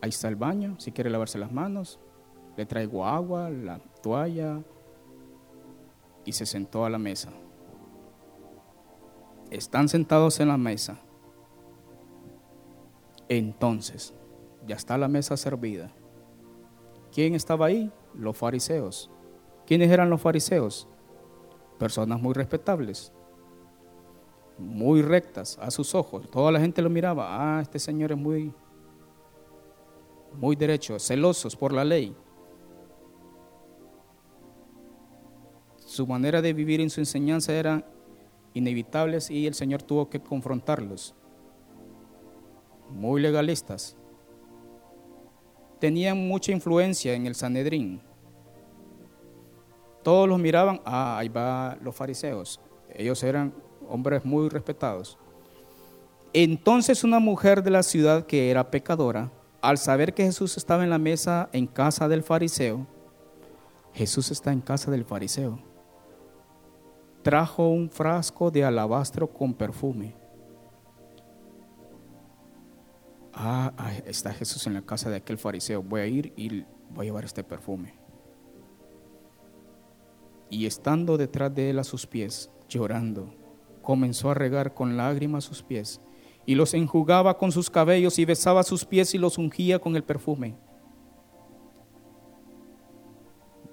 Ahí está el baño, si quiere lavarse las manos. Le traigo agua, la toalla. Y se sentó a la mesa. Están sentados en la mesa. Entonces, ya está la mesa servida. ¿Quién estaba ahí? Los fariseos. ¿Quiénes eran los fariseos? Personas muy respetables, muy rectas a sus ojos. Toda la gente lo miraba. Ah, este señor es muy, muy derecho, celosos por la ley. Su manera de vivir en su enseñanza era inevitables y el Señor tuvo que confrontarlos. Muy legalistas. Tenían mucha influencia en el Sanedrín. Todos los miraban, ah, ahí va los fariseos. Ellos eran hombres muy respetados. Entonces una mujer de la ciudad que era pecadora, al saber que Jesús estaba en la mesa en casa del fariseo, Jesús está en casa del fariseo trajo un frasco de alabastro con perfume. Ah, está Jesús en la casa de aquel fariseo. Voy a ir y voy a llevar este perfume. Y estando detrás de él a sus pies, llorando, comenzó a regar con lágrimas sus pies y los enjugaba con sus cabellos y besaba sus pies y los ungía con el perfume.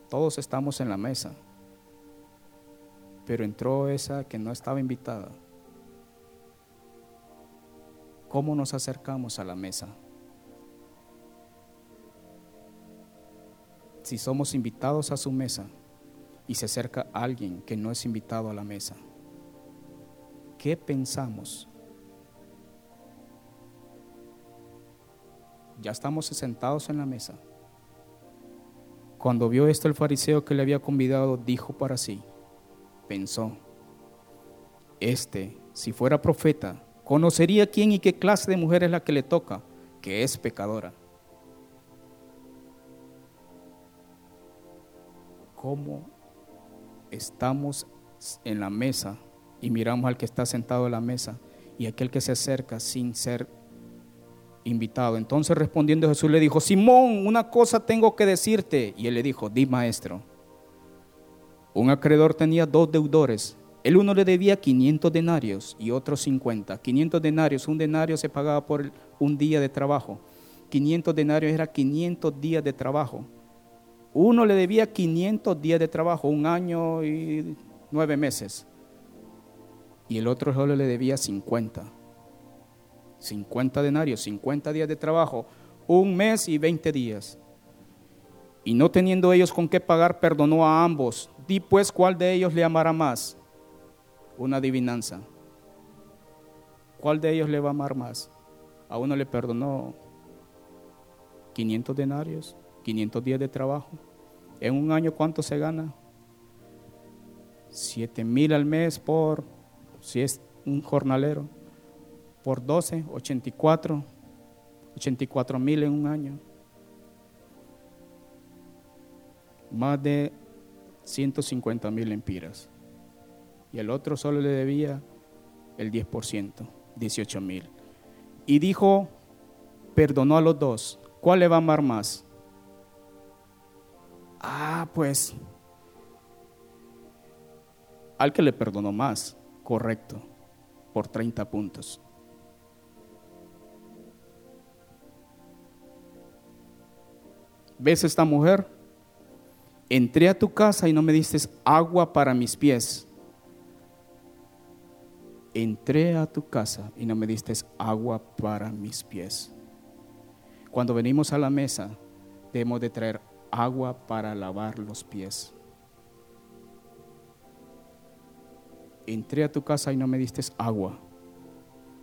Todos estamos en la mesa pero entró esa que no estaba invitada. ¿Cómo nos acercamos a la mesa? Si somos invitados a su mesa y se acerca alguien que no es invitado a la mesa, ¿qué pensamos? Ya estamos sentados en la mesa. Cuando vio esto el fariseo que le había convidado, dijo para sí, pensó, este, si fuera profeta, conocería quién y qué clase de mujer es la que le toca, que es pecadora. ¿Cómo estamos en la mesa y miramos al que está sentado en la mesa y aquel que se acerca sin ser invitado? Entonces respondiendo Jesús le dijo, Simón, una cosa tengo que decirte. Y él le dijo, di maestro. Un acreedor tenía dos deudores. El uno le debía 500 denarios y otro 50. 500 denarios, un denario se pagaba por un día de trabajo. 500 denarios era 500 días de trabajo. Uno le debía 500 días de trabajo, un año y nueve meses. Y el otro solo le debía 50. 50 denarios, 50 días de trabajo, un mes y 20 días. Y no teniendo ellos con qué pagar, perdonó a ambos Di pues cuál de ellos le amará más. Una adivinanza. ¿Cuál de ellos le va a amar más? A uno le perdonó 500 denarios, 500 días de trabajo. En un año, ¿cuánto se gana? 7 mil al mes por, si es un jornalero, por 12, 84, 84 mil en un año. Más de 150 mil empiras. Y el otro solo le debía el 10%, 18 mil. Y dijo, perdonó a los dos. ¿Cuál le va a amar más? Ah, pues al que le perdonó más, correcto, por 30 puntos. ¿Ves esta mujer? entré a tu casa y no me diste agua para mis pies. Entré a tu casa y no me diste agua para mis pies. Cuando venimos a la mesa, debemos de traer agua para lavar los pies. Entré a tu casa y no me diste agua,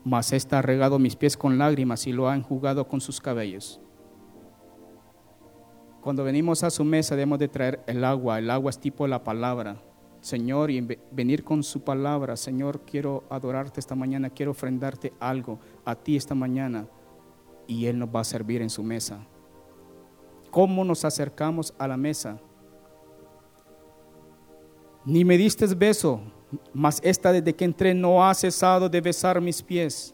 mas esta ha regado mis pies con lágrimas y lo ha enjugado con sus cabellos. Cuando venimos a su mesa debemos de traer el agua. El agua es tipo la palabra. Señor, y venir con su palabra. Señor, quiero adorarte esta mañana, quiero ofrendarte algo a ti esta mañana. Y Él nos va a servir en su mesa. ¿Cómo nos acercamos a la mesa? Ni me diste beso, mas esta desde que entré no ha cesado de besar mis pies.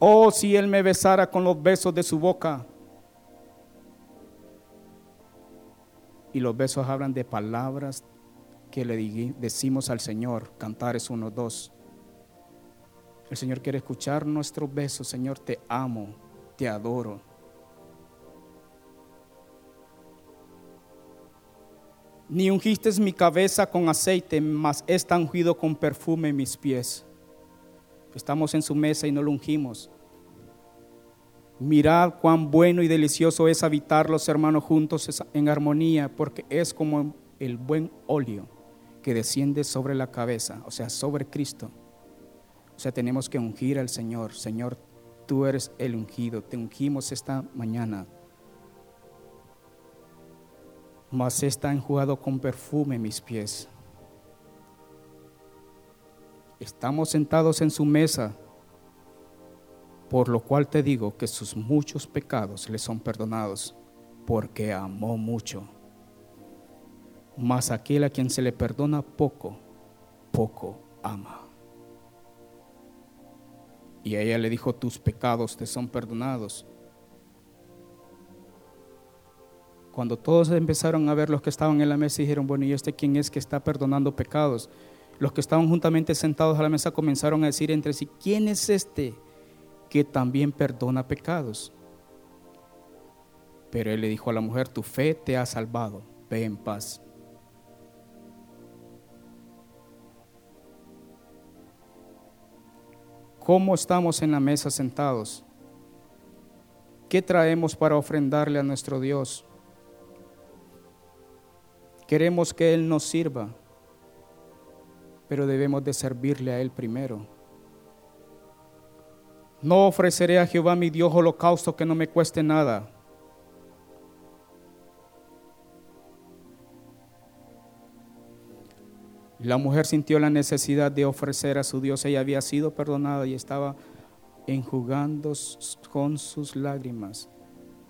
Oh, si Él me besara con los besos de su boca Y los besos hablan de palabras que le decimos al Señor. Cantar es uno, dos. El Señor quiere escuchar nuestros besos. Señor, te amo, te adoro. Ni ungiste mi cabeza con aceite, mas está ungido con perfume mis pies. Estamos en su mesa y no lo ungimos. Mirad cuán bueno y delicioso es habitar los hermanos juntos en armonía, porque es como el buen óleo que desciende sobre la cabeza, o sea, sobre Cristo. O sea, tenemos que ungir al Señor. Señor, tú eres el ungido. Te ungimos esta mañana mas está enjuagado con perfume mis pies. Estamos sentados en su mesa, por lo cual te digo que sus muchos pecados le son perdonados, porque amó mucho. Mas aquel a quien se le perdona poco, poco ama. Y ella le dijo, tus pecados te son perdonados. Cuando todos empezaron a ver los que estaban en la mesa, dijeron, bueno, ¿y este quién es que está perdonando pecados? Los que estaban juntamente sentados a la mesa comenzaron a decir entre sí, ¿quién es este que también perdona pecados? Pero él le dijo a la mujer, tu fe te ha salvado, ve en paz. ¿Cómo estamos en la mesa sentados? ¿Qué traemos para ofrendarle a nuestro Dios? Queremos que Él nos sirva, pero debemos de servirle a Él primero. No ofreceré a Jehová mi Dios holocausto que no me cueste nada. La mujer sintió la necesidad de ofrecer a su Dios. Ella había sido perdonada y estaba enjugando con sus lágrimas.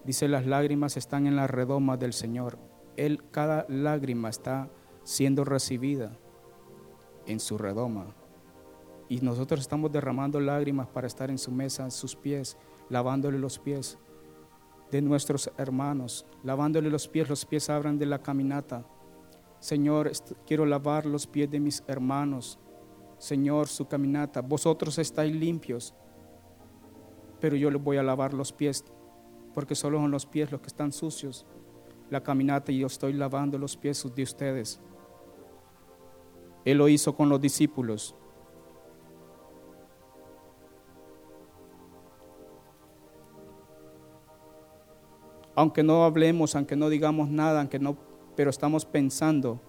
Dice, las lágrimas están en la redoma del Señor. Él, cada lágrima está siendo recibida en su redoma. Y nosotros estamos derramando lágrimas para estar en su mesa, en sus pies, lavándole los pies de nuestros hermanos, lavándole los pies, los pies abran de la caminata. Señor, quiero lavar los pies de mis hermanos. Señor, su caminata. Vosotros estáis limpios, pero yo les voy a lavar los pies, porque solo son los pies los que están sucios la caminata y yo estoy lavando los pies de ustedes. Él lo hizo con los discípulos. Aunque no hablemos, aunque no digamos nada, aunque no, pero estamos pensando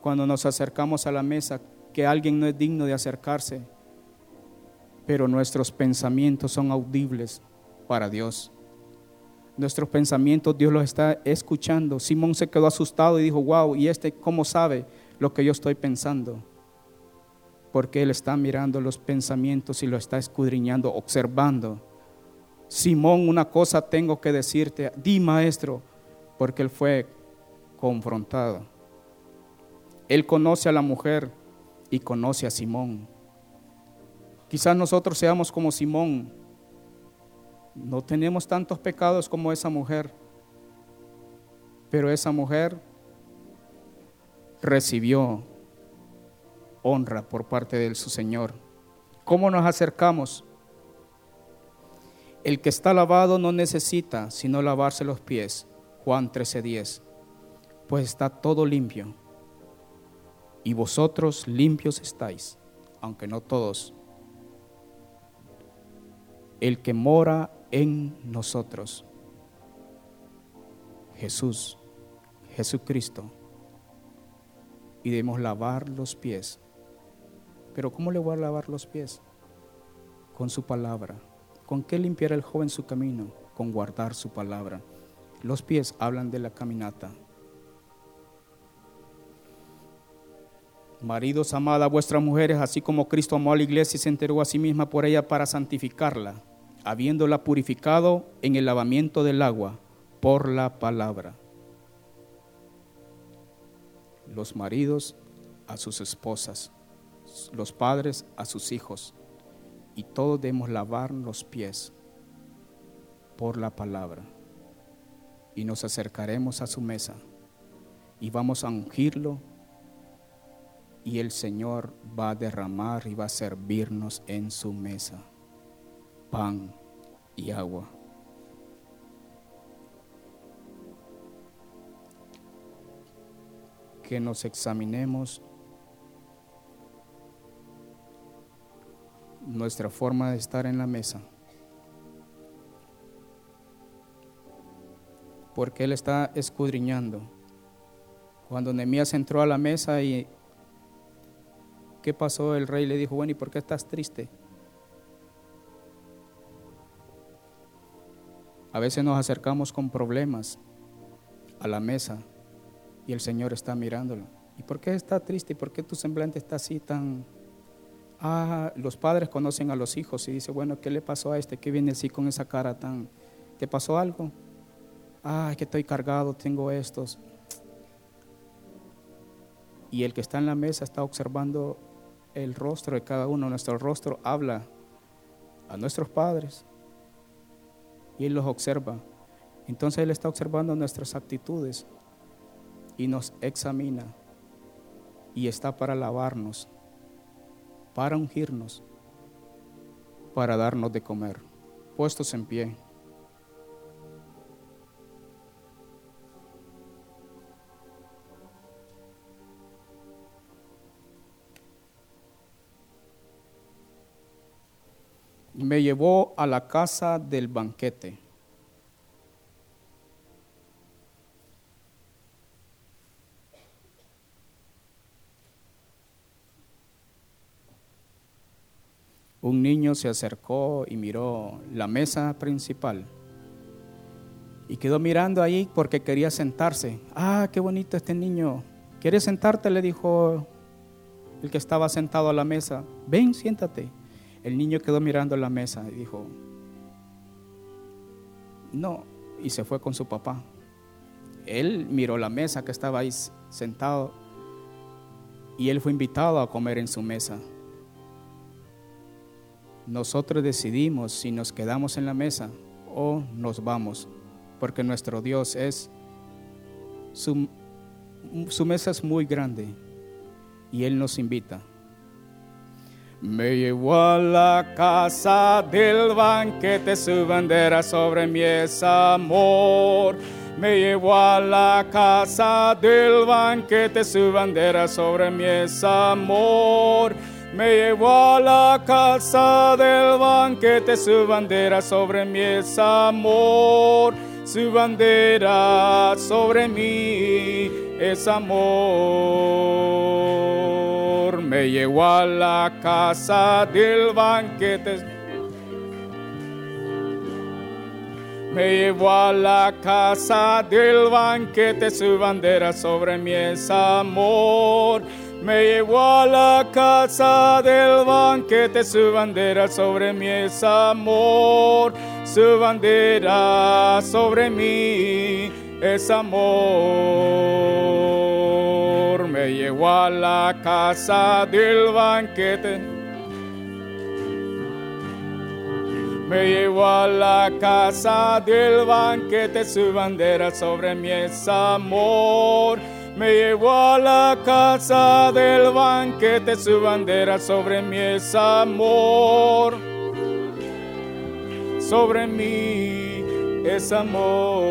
cuando nos acercamos a la mesa que alguien no es digno de acercarse, pero nuestros pensamientos son audibles para Dios nuestros pensamientos, Dios los está escuchando. Simón se quedó asustado y dijo, wow, ¿y este cómo sabe lo que yo estoy pensando? Porque él está mirando los pensamientos y lo está escudriñando, observando. Simón, una cosa tengo que decirte, di maestro, porque él fue confrontado. Él conoce a la mujer y conoce a Simón. Quizás nosotros seamos como Simón, no tenemos tantos pecados como esa mujer, pero esa mujer recibió honra por parte de su Señor. ¿Cómo nos acercamos? El que está lavado no necesita sino lavarse los pies. Juan 13:10. Pues está todo limpio. Y vosotros limpios estáis, aunque no todos. El que mora en nosotros. Jesús, Jesucristo. Y debemos lavar los pies. Pero ¿cómo le voy a lavar los pies? Con su palabra. ¿Con qué limpiar el joven su camino? Con guardar su palabra. Los pies hablan de la caminata. Maridos, amad a vuestras mujeres, así como Cristo amó a la iglesia y se enteró a sí misma por ella para santificarla habiéndola purificado en el lavamiento del agua por la palabra. Los maridos a sus esposas, los padres a sus hijos, y todos debemos lavar los pies por la palabra. Y nos acercaremos a su mesa y vamos a ungirlo y el Señor va a derramar y va a servirnos en su mesa pan y agua. Que nos examinemos nuestra forma de estar en la mesa. Porque Él está escudriñando. Cuando Nehemías entró a la mesa y ¿qué pasó? El rey le dijo, bueno, ¿y por qué estás triste? A veces nos acercamos con problemas a la mesa y el Señor está mirándolo. ¿Y por qué está triste? ¿Y por qué tu semblante está así tan... Ah, los padres conocen a los hijos y dicen, bueno, ¿qué le pasó a este? ¿Qué viene así con esa cara tan... ¿Te pasó algo? Ah, que estoy cargado, tengo estos. Y el que está en la mesa está observando el rostro de cada uno. Nuestro rostro habla a nuestros padres y Él los observa. Entonces Él está observando nuestras actitudes y nos examina y está para lavarnos, para ungirnos, para darnos de comer. Puestos en pie. me llevó a la casa del banquete. Un niño se acercó y miró la mesa principal y quedó mirando ahí porque quería sentarse. Ah, qué bonito este niño. ¿Quieres sentarte? Le dijo el que estaba sentado a la mesa. Ven, siéntate. El niño quedó mirando la mesa y dijo, no, y se fue con su papá. Él miró la mesa que estaba ahí sentado y él fue invitado a comer en su mesa. Nosotros decidimos si nos quedamos en la mesa o nos vamos, porque nuestro Dios es, su, su mesa es muy grande y Él nos invita. Me llevó a la casa del banquete, su bandera sobre mi es amor. Me llevó a la casa del banquete, su bandera sobre mi es amor. Me llevó a la casa del banquete, su bandera sobre mi es amor. Su bandera sobre mí es amor me llevó a la casa del banquete. Me llevó a la casa del banquete, su bandera sobre mí es amor. Me llevó a la casa del banquete, su bandera sobre mí es amor. Su bandera sobre mí es amor me llevó a la casa del banquete. Me llevó a la casa del banquete, su bandera sobre mí es amor. Me llevó a la casa del banquete, su bandera sobre mí es amor. Sobre mí es amor.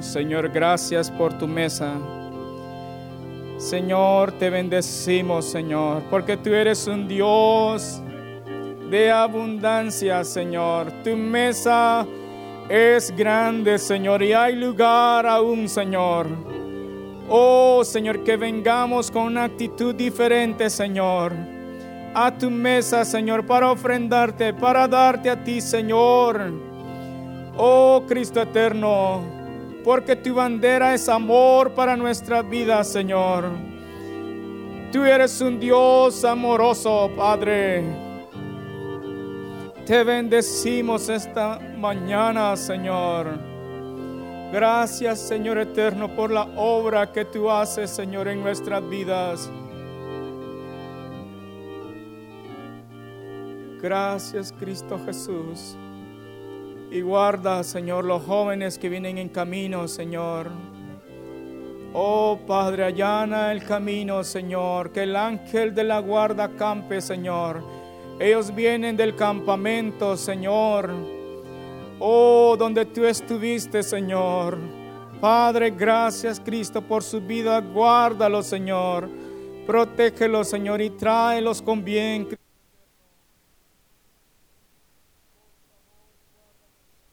Señor, gracias por tu mesa. Señor, te bendecimos, Señor, porque tú eres un Dios de abundancia, Señor. Tu mesa es grande, Señor, y hay lugar aún, Señor. Oh, Señor, que vengamos con una actitud diferente, Señor, a tu mesa, Señor, para ofrendarte, para darte a ti, Señor. Oh, Cristo eterno porque tu bandera es amor para nuestra vida, Señor. Tú eres un Dios amoroso, Padre. Te bendecimos esta mañana, Señor. Gracias, Señor eterno, por la obra que tú haces, Señor, en nuestras vidas. Gracias, Cristo Jesús. Y guarda, Señor, los jóvenes que vienen en camino, Señor. Oh Padre, allana el camino, Señor, que el ángel de la guarda campe, Señor. Ellos vienen del campamento, Señor. Oh, donde tú estuviste, Señor. Padre, gracias, Cristo, por su vida. Guárdalo, Señor. Protégelo, Señor, y tráelos con bien.